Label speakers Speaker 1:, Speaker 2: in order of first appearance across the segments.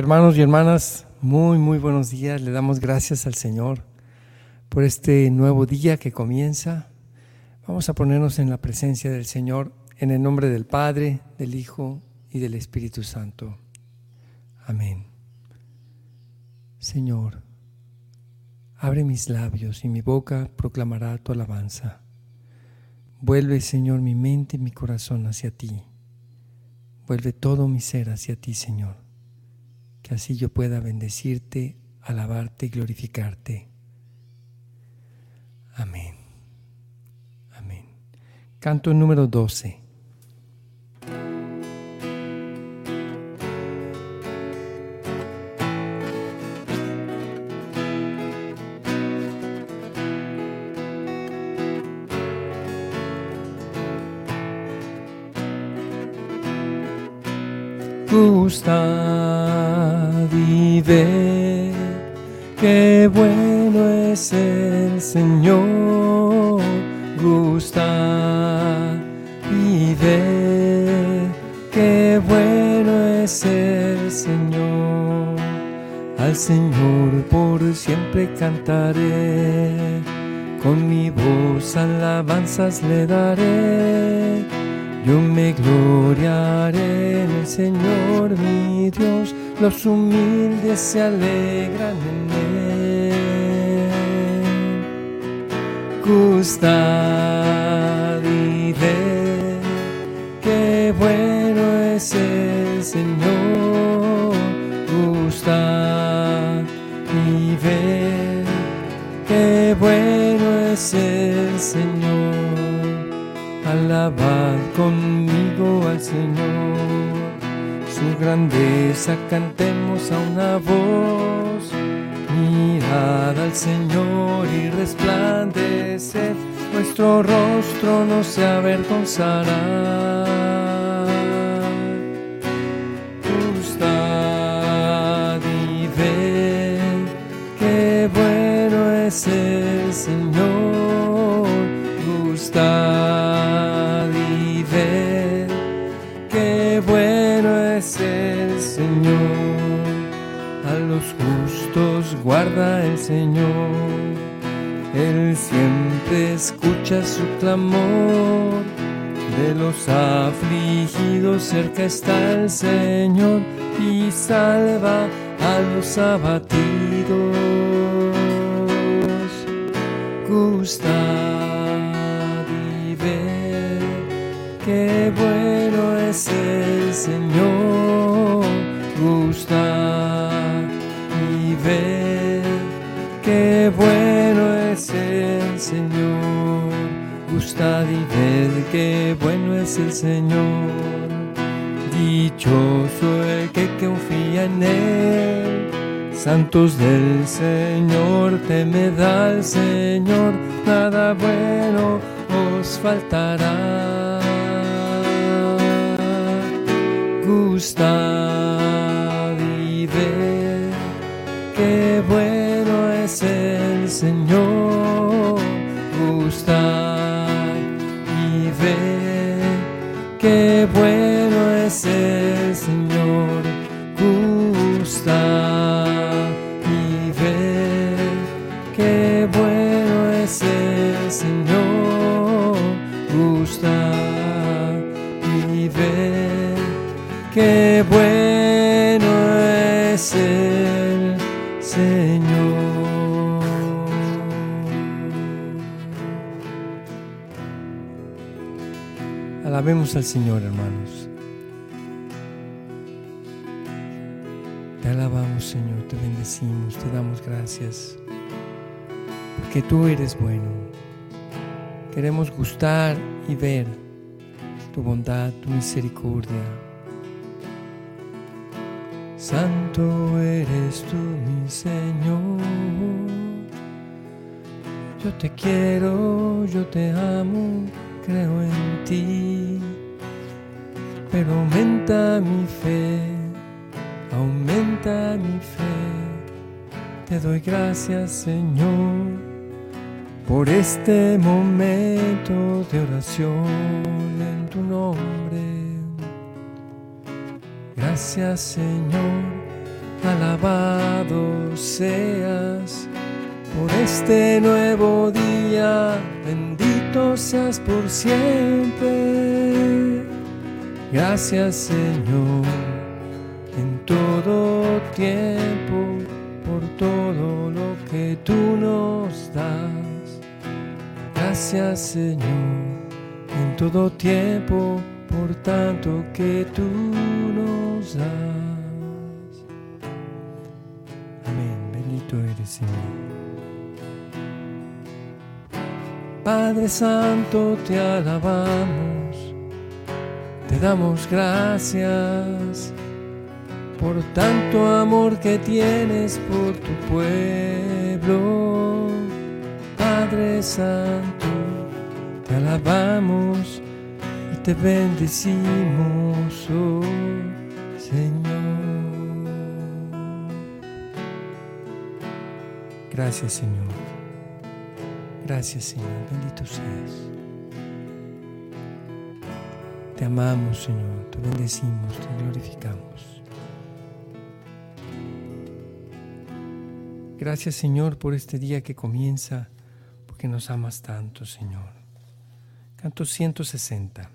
Speaker 1: Hermanos y hermanas, muy, muy buenos días. Le damos gracias al Señor por este nuevo día que comienza. Vamos a ponernos en la presencia del Señor en el nombre del Padre, del Hijo y del Espíritu Santo. Amén. Señor, abre mis labios y mi boca proclamará tu alabanza. Vuelve, Señor, mi mente y mi corazón hacia ti. Vuelve todo mi ser hacia ti, Señor que así yo pueda bendecirte, alabarte y glorificarte. Amén. Amén. Canto número 12. Gusta ver qué bueno es el Señor. Gusta y ver qué bueno es el Señor. Al Señor por siempre cantaré, con mi voz alabanzas le daré yo me gloriaré en el Señor mi Dios, los humildes se alegran en él. Gustad y ver qué bueno es el Señor. Gustad y ver qué bueno es el Señor alabad conmigo al Señor. Su grandeza cantemos a una voz. Mirad al Señor y resplandeced, nuestro rostro no se avergonzará. Gustad y ved bueno es el guarda el Señor. Él siempre escucha su clamor. De los afligidos cerca está el Señor y salva a los abatidos. Gusta y ver qué bueno es el Señor. Gusta y ver Señor. Gustad y ved qué bueno es el Señor. Dichoso el que confía en Él. Santos del Señor, temed al Señor, nada bueno os faltará. Gustad Al Señor, hermanos. Te alabamos, Señor, te bendecimos, te damos gracias, porque tú eres bueno. Queremos gustar y ver tu bondad, tu misericordia. Santo eres tú, mi Señor. Yo te quiero, yo te amo creo en ti, pero aumenta mi fe, aumenta mi fe. Te doy gracias Señor por este momento de oración en tu nombre. Gracias Señor alabado seas por este nuevo día, bendito seas por siempre. Gracias Señor en todo tiempo por todo lo que tú nos das. Gracias Señor en todo tiempo por tanto que tú nos das. Amén, bendito eres Señor. Padre Santo, te alabamos, te damos gracias por tanto amor que tienes por tu pueblo. Padre Santo, te alabamos y te bendecimos, oh Señor. Gracias Señor. Gracias Señor, bendito seas. Te amamos Señor, te bendecimos, te glorificamos. Gracias Señor por este día que comienza, porque nos amas tanto Señor. Canto 160.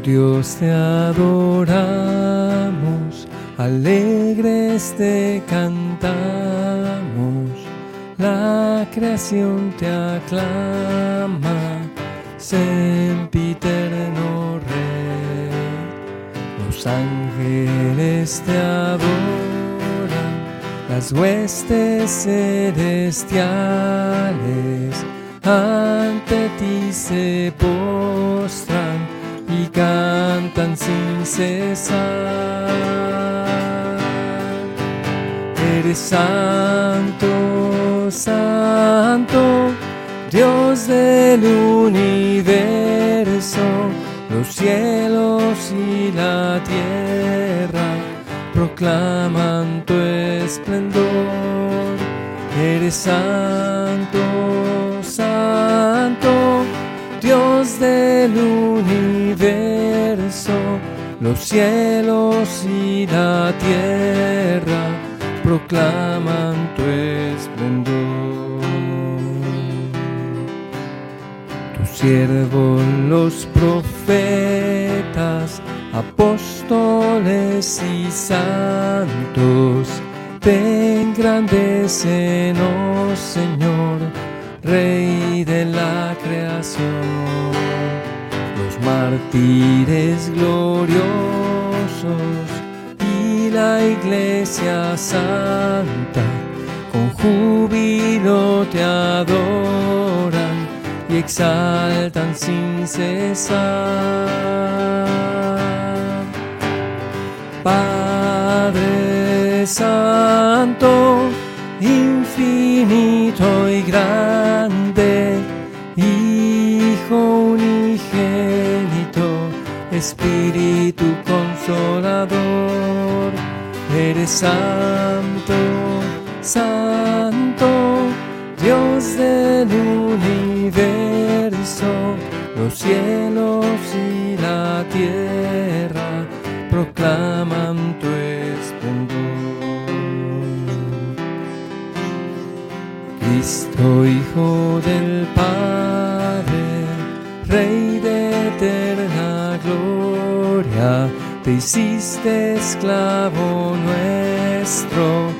Speaker 1: Dios, te adoramos, alegres te cantamos, la creación te aclama, sempiterno Rey. Los ángeles te adoran, las huestes celestiales ante ti se postran cantan sin cesar. Eres santo, santo, Dios del universo, los cielos y la tierra proclaman tu esplendor. Eres santo, santo, Dios del universo, los cielos y la tierra proclaman tu esplendor. Tus siervos los profetas, apóstoles y santos, te engrandecen, oh Señor Rey de la creación, mártires gloriosos y la iglesia santa con júbilo te adoran y exaltan sin cesar. Padre Santo, infinito y grande, Espíritu consolador, eres santo, santo, Dios del universo, los cielos y la tierra proclaman tu esplendor. Cristo, Hijo del te hiciste esclavo nuestro,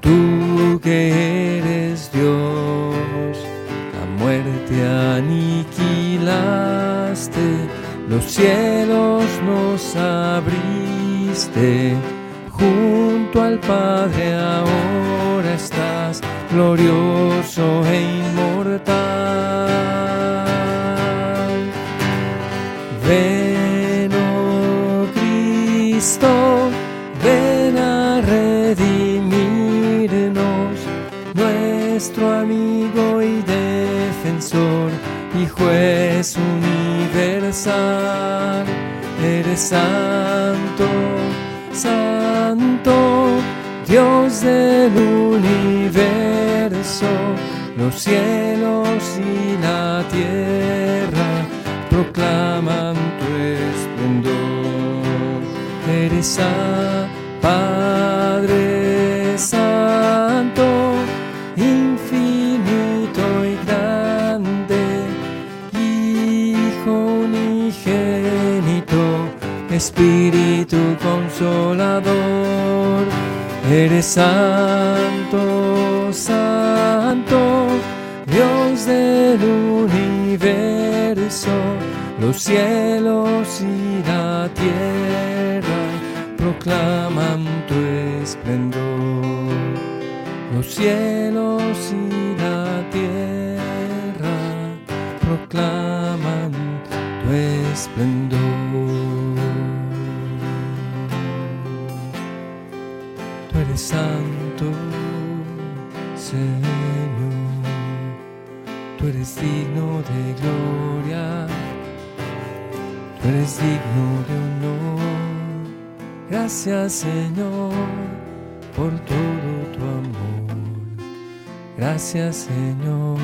Speaker 1: tú que eres Dios, la muerte aniquilaste, los cielos nos abriste, junto al Padre ahora estás glorioso e inmortal. Juez universal. Eres santo, santo Dios del universo, los cielos y la tierra proclaman tu esplendor. Eres Padre Espíritu consolador. Eres santo, santo, Dios del universo, los cielos y la tierra proclaman tu esplendor. Los cielos y la tierra proclaman santo, Señor. Tú eres digno de gloria. Tú eres digno de honor. Gracias, Señor, por todo tu amor. Gracias, Señor.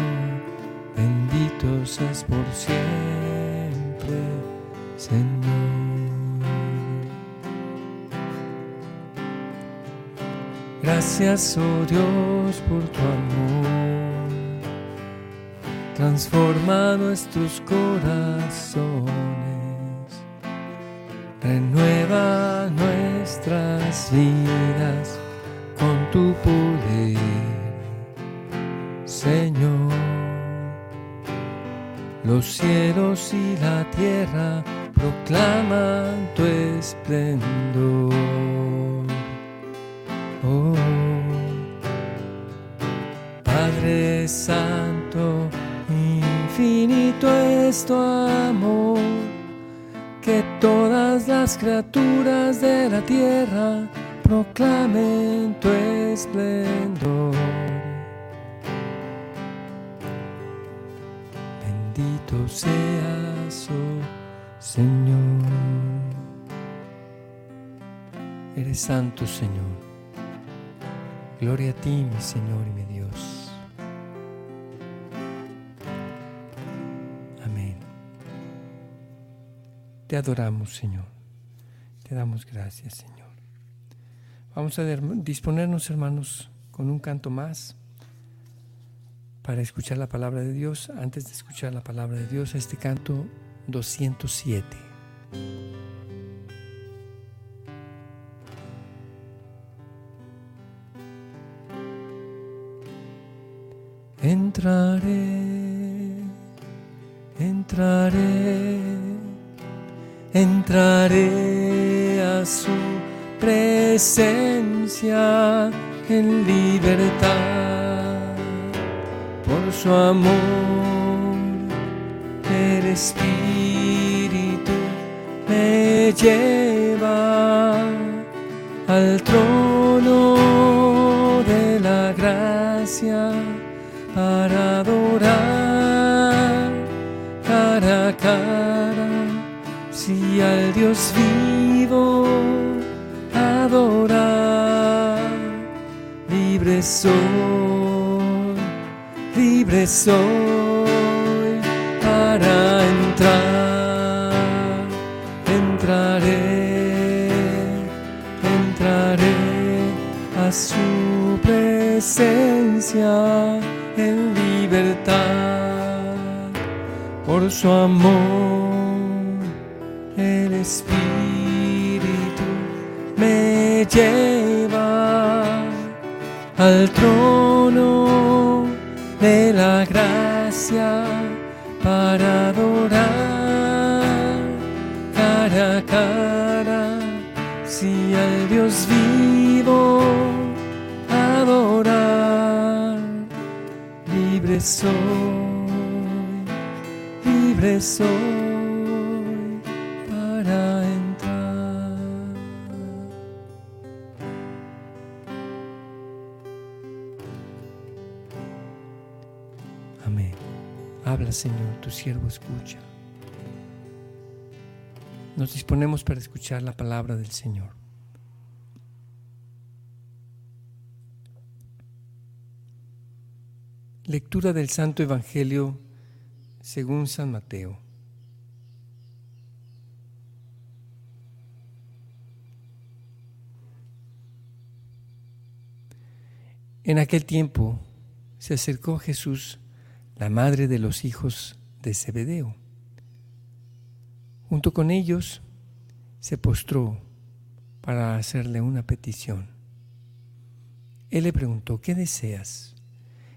Speaker 1: Bendito seas por siempre, Señor. Gracias, oh Dios, por tu amor. Transforma nuestros corazones. Renueva nuestras vidas con tu poder, Señor. Los cielos y la tierra proclaman tu esplendor. Oh, Padre Santo, infinito es tu amor, que todas las criaturas de la tierra proclamen tu esplendor. Bendito seas, oh Señor. Eres santo, Señor. Gloria a ti, mi Señor y mi Dios. Amén. Te adoramos, Señor. Te damos gracias, Señor. Vamos a disponernos, hermanos, con un canto más para escuchar la palabra de Dios. Antes de escuchar la palabra de Dios, este canto 207. Al trono de la gracia para adorar cara a cara, si al Dios vivo adorar, libre soy, libre soy para su presencia en libertad por su amor. El Espíritu me lleva al trono de la gracia para adorar cara a cara, si al Dios vivo libre soy, libre soy para entrar. Amén. Habla, Señor, tu siervo escucha. Nos disponemos para escuchar la palabra del Señor. Lectura del Santo Evangelio según San Mateo. En aquel tiempo se acercó Jesús la madre de los hijos de Zebedeo. Junto con ellos se postró para hacerle una petición. Él le preguntó, ¿qué deseas?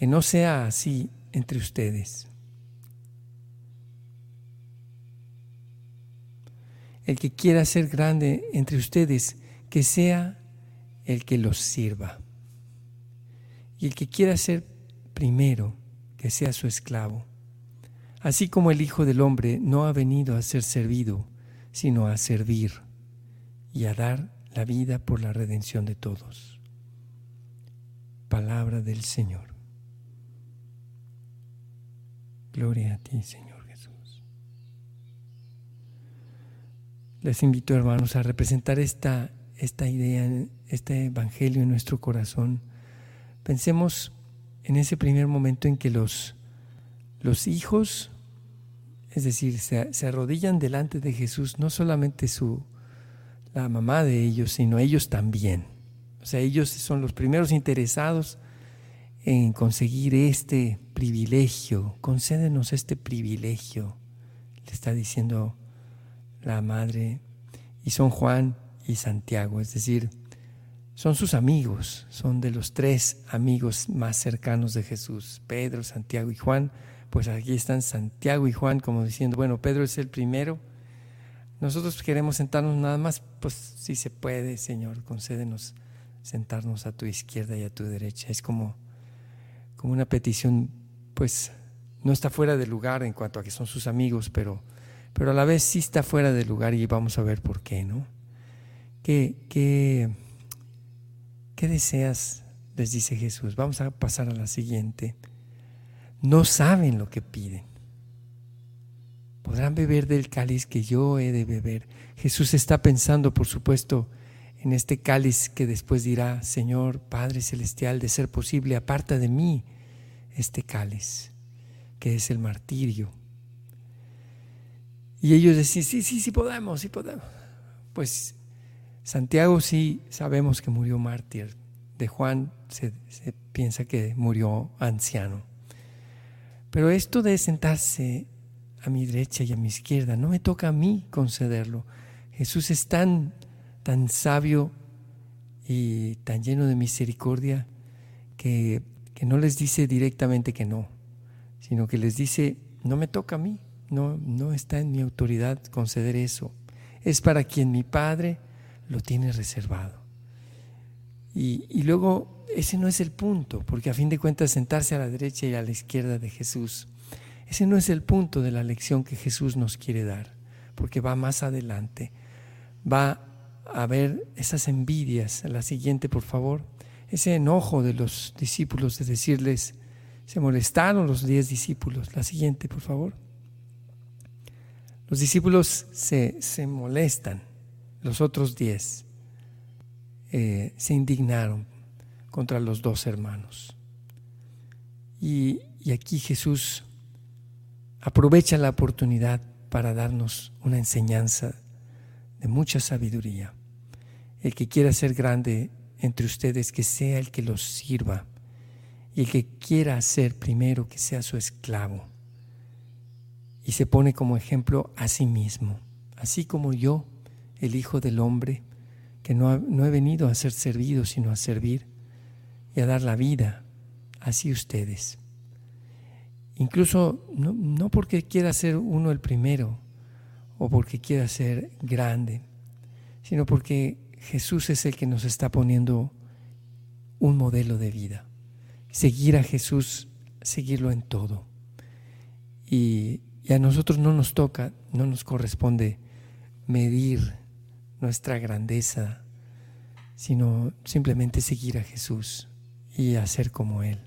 Speaker 1: Que no sea así entre ustedes. El que quiera ser grande entre ustedes, que sea el que los sirva. Y el que quiera ser primero, que sea su esclavo. Así como el Hijo del Hombre no ha venido a ser servido, sino a servir y a dar la vida por la redención de todos palabra del Señor. Gloria a ti, Señor Jesús. Les invito, hermanos, a representar esta, esta idea, este Evangelio en nuestro corazón. Pensemos en ese primer momento en que los, los hijos, es decir, se, arrodillan delante de Jesús, no solamente su, la mamá de ellos, sino ellos también o sea, ellos son los primeros interesados en conseguir este privilegio. Concédenos este privilegio, le está diciendo la madre. Y son Juan y Santiago, es decir, son sus amigos, son de los tres amigos más cercanos de Jesús, Pedro, Santiago y Juan. Pues aquí están Santiago y Juan como diciendo, bueno, Pedro es el primero. Nosotros queremos sentarnos nada más, pues si se puede, Señor, concédenos sentarnos a tu izquierda y a tu derecha. Es como, como una petición, pues no está fuera de lugar en cuanto a que son sus amigos, pero, pero a la vez sí está fuera de lugar y vamos a ver por qué, ¿no? ¿Qué, qué, qué deseas? Les dice Jesús. Vamos a pasar a la siguiente. No saben lo que piden. Podrán beber del cáliz que yo he de beber. Jesús está pensando, por supuesto, en este cáliz que después dirá, Señor Padre Celestial, de ser posible, aparta de mí este cáliz, que es el martirio. Y ellos decían, sí, sí, sí podemos, sí podemos. Pues Santiago sí sabemos que murió mártir. De Juan se, se piensa que murió anciano. Pero esto de sentarse a mi derecha y a mi izquierda, no me toca a mí concederlo. Jesús es tan tan sabio y tan lleno de misericordia que, no les dice directamente que no, sino que les dice, no me toca a mí, no, no está en mi autoridad conceder eso. Es para quien mi Padre lo tiene reservado. Y, y luego, ese no es el punto, porque a fin de cuentas sentarse a la derecha y a la izquierda de Jesús, ese no es el punto de la lección que Jesús nos quiere dar, porque va más adelante, va a ver esas envidias. La siguiente, por favor. Ese enojo de los discípulos de decirles, se molestaron los diez discípulos. La siguiente, por favor. Los discípulos se, molestan, los otros diez eh, se indignaron contra los dos hermanos. Y, y aquí Jesús aprovecha la oportunidad para darnos una enseñanza de mucha sabiduría. El que quiera ser grande entre ustedes, que sea el que los sirva. Y el que quiera ser primero, que sea su esclavo. y se pone como ejemplo a sí mismo, así como yo, el Hijo del Hombre, que no, no he venido a ser servido, sino a servir y a dar la vida, así ustedes. Incluso no, no porque quiera ser uno el primero o porque quiera ser grande, sino porque Jesús es el que nos está poniendo un modelo de vida. Seguir a Jesús, seguirlo en todo. Y, a nosotros no nos toca, no nos corresponde medir nuestra grandeza, sino simplemente seguir a Jesús y hacer como Él.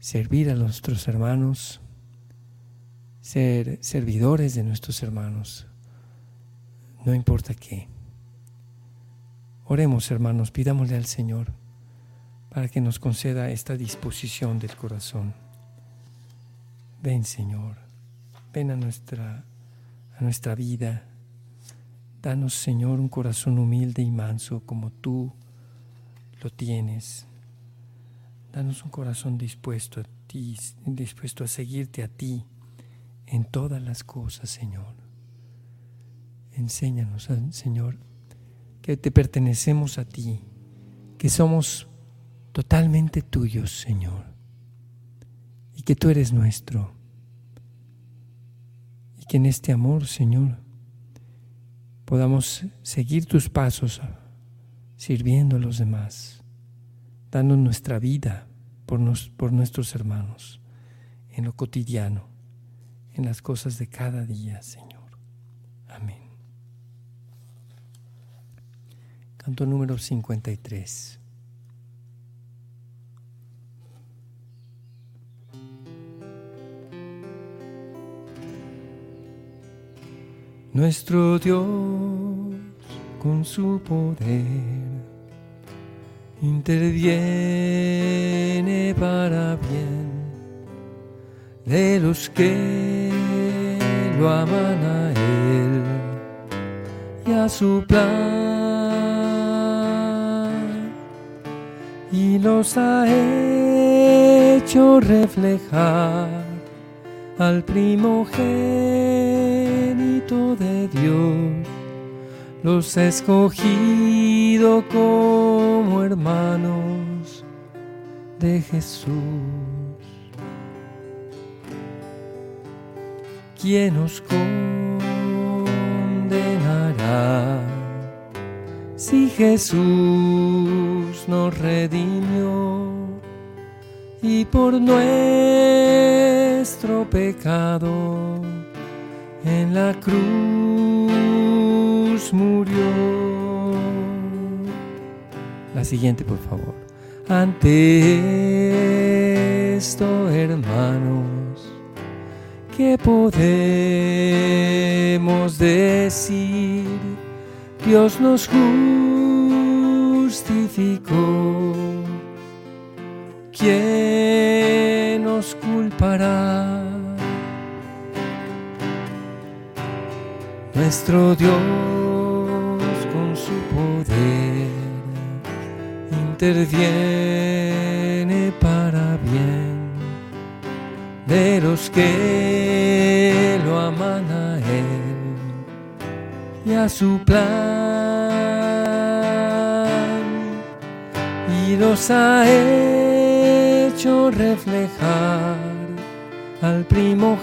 Speaker 1: Servir a nuestros hermanos, ser servidores de nuestros hermanos, no importa qué. Oremos, hermanos, pidámosle al Señor para que nos conceda esta disposición del corazón. Ven, Señor, ven a nuestra, a nuestra vida. Danos, Señor, un corazón humilde y manso como tú lo tienes. Danos un corazón dispuesto a ti, dispuesto a seguirte a ti en todas las cosas, Señor. Enséñanos, Señor, que te pertenecemos a ti, que somos totalmente tuyos, Señor, y que tú eres nuestro, y que en este amor, Señor, podamos seguir tus pasos sirviendo a los demás, dando nuestra vida por, por nuestros hermanos, en lo cotidiano, en las cosas de cada día, Señor. Amén. Canto número 53. Nuestro Dios con su poder interviene para bien de los que lo aman a Él y a su plan y los ha hecho reflejar al primogénito de Dios, los ha escogido como hermanos de Jesús. ¿quién nos condenará? Si Jesús nos redimió y por nuestro pecado en la cruz murió. La siguiente, por favor. Ante esto, hermanos ¿qué podemos decir? Dios nos justificó. ¿Quién nos culpará? Nuestro Dios con su poder interviene para bien de los que lo aman a su plan. Y los ha hecho reflejar al primogénito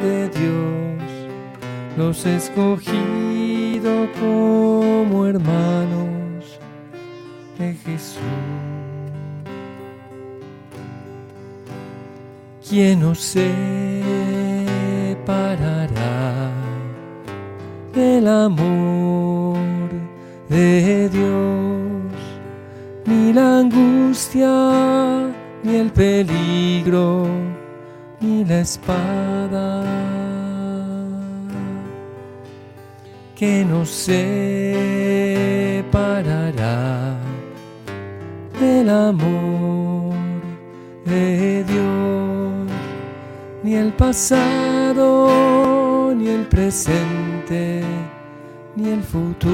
Speaker 1: de Dios, los escogido como hermanos de Jesús. ¿quién nos separará amor de Dios? Ni la angustia, ni el peligro, ni la espada. que nos separará del amor de Dios ni el pasado, ni el presente, ni el futuro.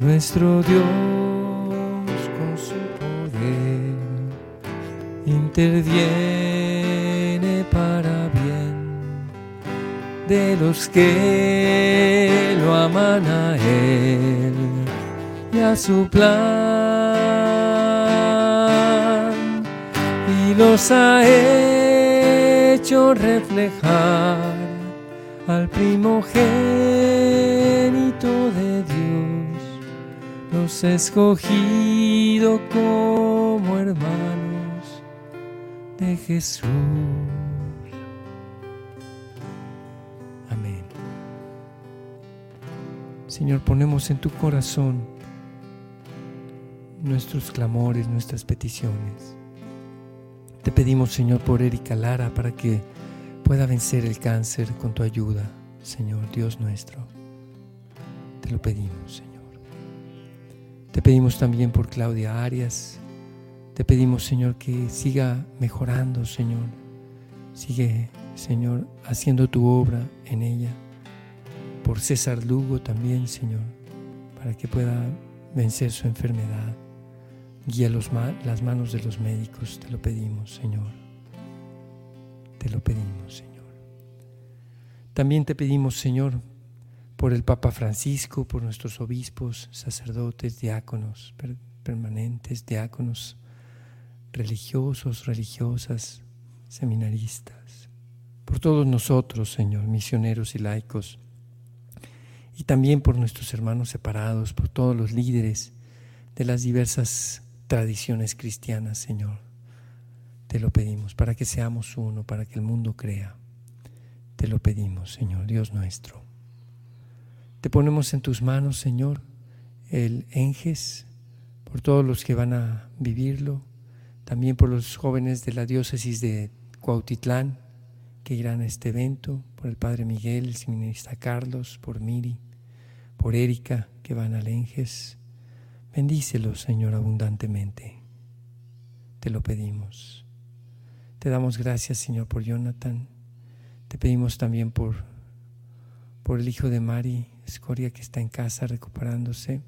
Speaker 1: Nuestro Dios con su poder interviene para bien de los que lo aman a Él y a su plan y los ha hecho reflejar al primogénito de Dios, los he escogido como hermanos de Jesús. Amén. Señor, ponemos en tu corazón nuestros clamores, nuestras peticiones. Te pedimos, Señor, por Erika Lara, para que pueda vencer el cáncer con tu ayuda, Señor Dios nuestro. Te lo pedimos, Señor. Te pedimos también por Claudia Arias. Te pedimos, Señor, que siga mejorando, Señor. Sigue, Señor, haciendo tu obra en ella. Por César Lugo también, Señor, para que pueda vencer su enfermedad. Guía los las manos de los médicos, te lo pedimos, Señor. Te lo pedimos, Señor. También te pedimos, Señor, por el Papa Francisco, por nuestros obispos, sacerdotes, diáconos permanentes, diáconos religiosos, religiosas, seminaristas, por todos nosotros, Señor, misioneros y laicos, y también por nuestros hermanos separados, por todos los líderes de las diversas tradiciones cristianas, Señor te lo pedimos, para que seamos uno, para que el mundo crea. Te lo pedimos, Señor, Dios nuestro. Te ponemos en tus manos, Señor, el Enges, por todos los que van a vivirlo, también por los jóvenes de la diócesis de Cuautitlán que irán a este evento, por el Padre Miguel, el seminarista Carlos, por Miri, por Erika, que van al Enges. Bendícelos, Señor, abundantemente. Te lo pedimos. Te damos gracias, Señor, por Jonathan. Te pedimos también por, por el hijo de Mari Escoria que está en casa recuperándose.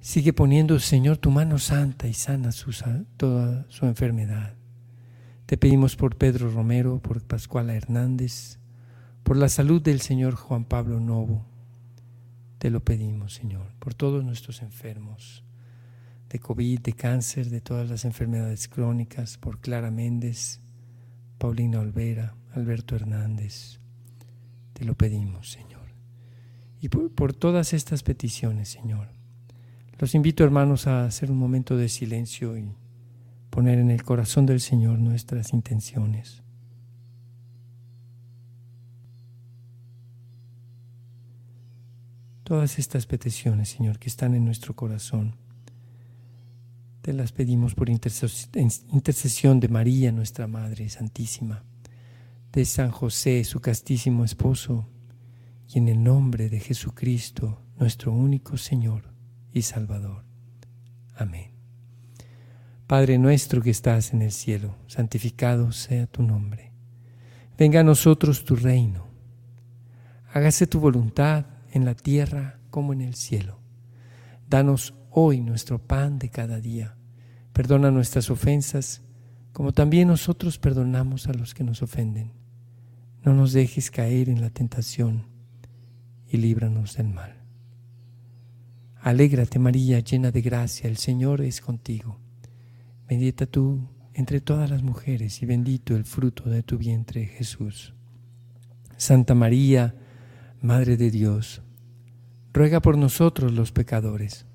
Speaker 1: Sigue poniendo, Señor, tu mano santa y sana toda su enfermedad. Te pedimos por Pedro Romero, por Pascuala Hernández, por la salud del Señor Juan Pablo Novo. Te lo pedimos, Señor, por todos nuestros enfermos de COVID, de cáncer, de todas las enfermedades crónicas, por Clara Méndez, Paulina Olvera, Alberto Hernández. Te lo pedimos, Señor. Y por, todas estas peticiones, Señor, los invito, hermanos, a hacer un momento de silencio y poner en el corazón del Señor nuestras intenciones. Todas estas peticiones, Señor, que están en nuestro corazón te las pedimos por intercesión de María, nuestra Madre Santísima, de San José, su castísimo esposo, y en el nombre de Jesucristo, nuestro único Señor y Salvador. Amén. Padre nuestro que estás en el cielo, santificado sea tu nombre. Venga a nosotros tu reino. Hágase tu voluntad en la tierra como en el cielo. Danos hoy nuestro pan de cada día. Perdona nuestras ofensas, como también nosotros perdonamos a los que nos ofenden. No nos dejes caer en la tentación y líbranos del mal. Alégrate María, llena de gracia, el Señor es contigo. Bendita tú entre todas las mujeres y bendito el fruto de tu vientre Jesús. Santa María, Madre de Dios, ruega por nosotros los pecadores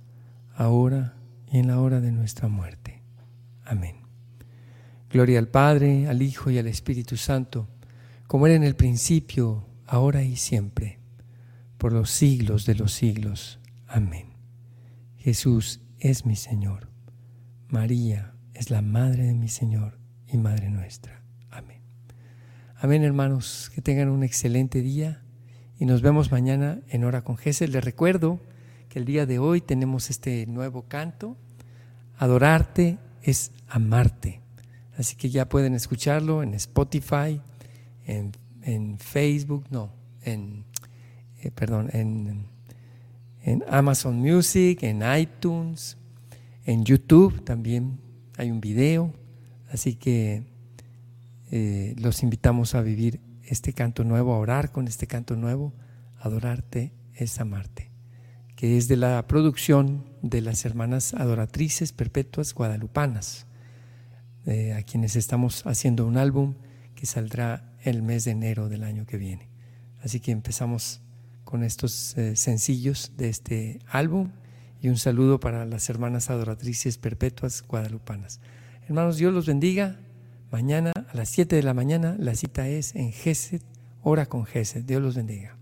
Speaker 1: ahora y en la hora de nuestra muerte. Amén. Gloria al Padre, al Hijo y al Espíritu Santo, como era en el principio, ahora y siempre, por los siglos de los siglos. Amén. Jesús es mi Señor. María es la Madre de mi Señor y Madre nuestra. Amén. Amén, hermanos. Que tengan un excelente día y nos vemos mañana en Hora con Jesús. Les recuerdo que el día de hoy tenemos este nuevo canto. Adorarte es amarte. Así que ya pueden escucharlo en Spotify, en, Facebook, no, en, eh, perdón, en, Amazon Music, en iTunes, en YouTube también hay un video. Así que eh, los invitamos a vivir este canto nuevo, a orar con este canto nuevo. Adorarte es amarte, que es de la producción de las hermanas adoratrices perpetuas guadalupanas, eh, a quienes estamos haciendo un álbum que saldrá el mes de enero del año que viene. Así que empezamos con estos eh, sencillos de este álbum y un saludo para las hermanas adoratrices perpetuas guadalupanas. Hermanos, Dios los bendiga. Mañana a las 7 de la mañana la cita es en Gesed, hora con Gesed. Dios los bendiga.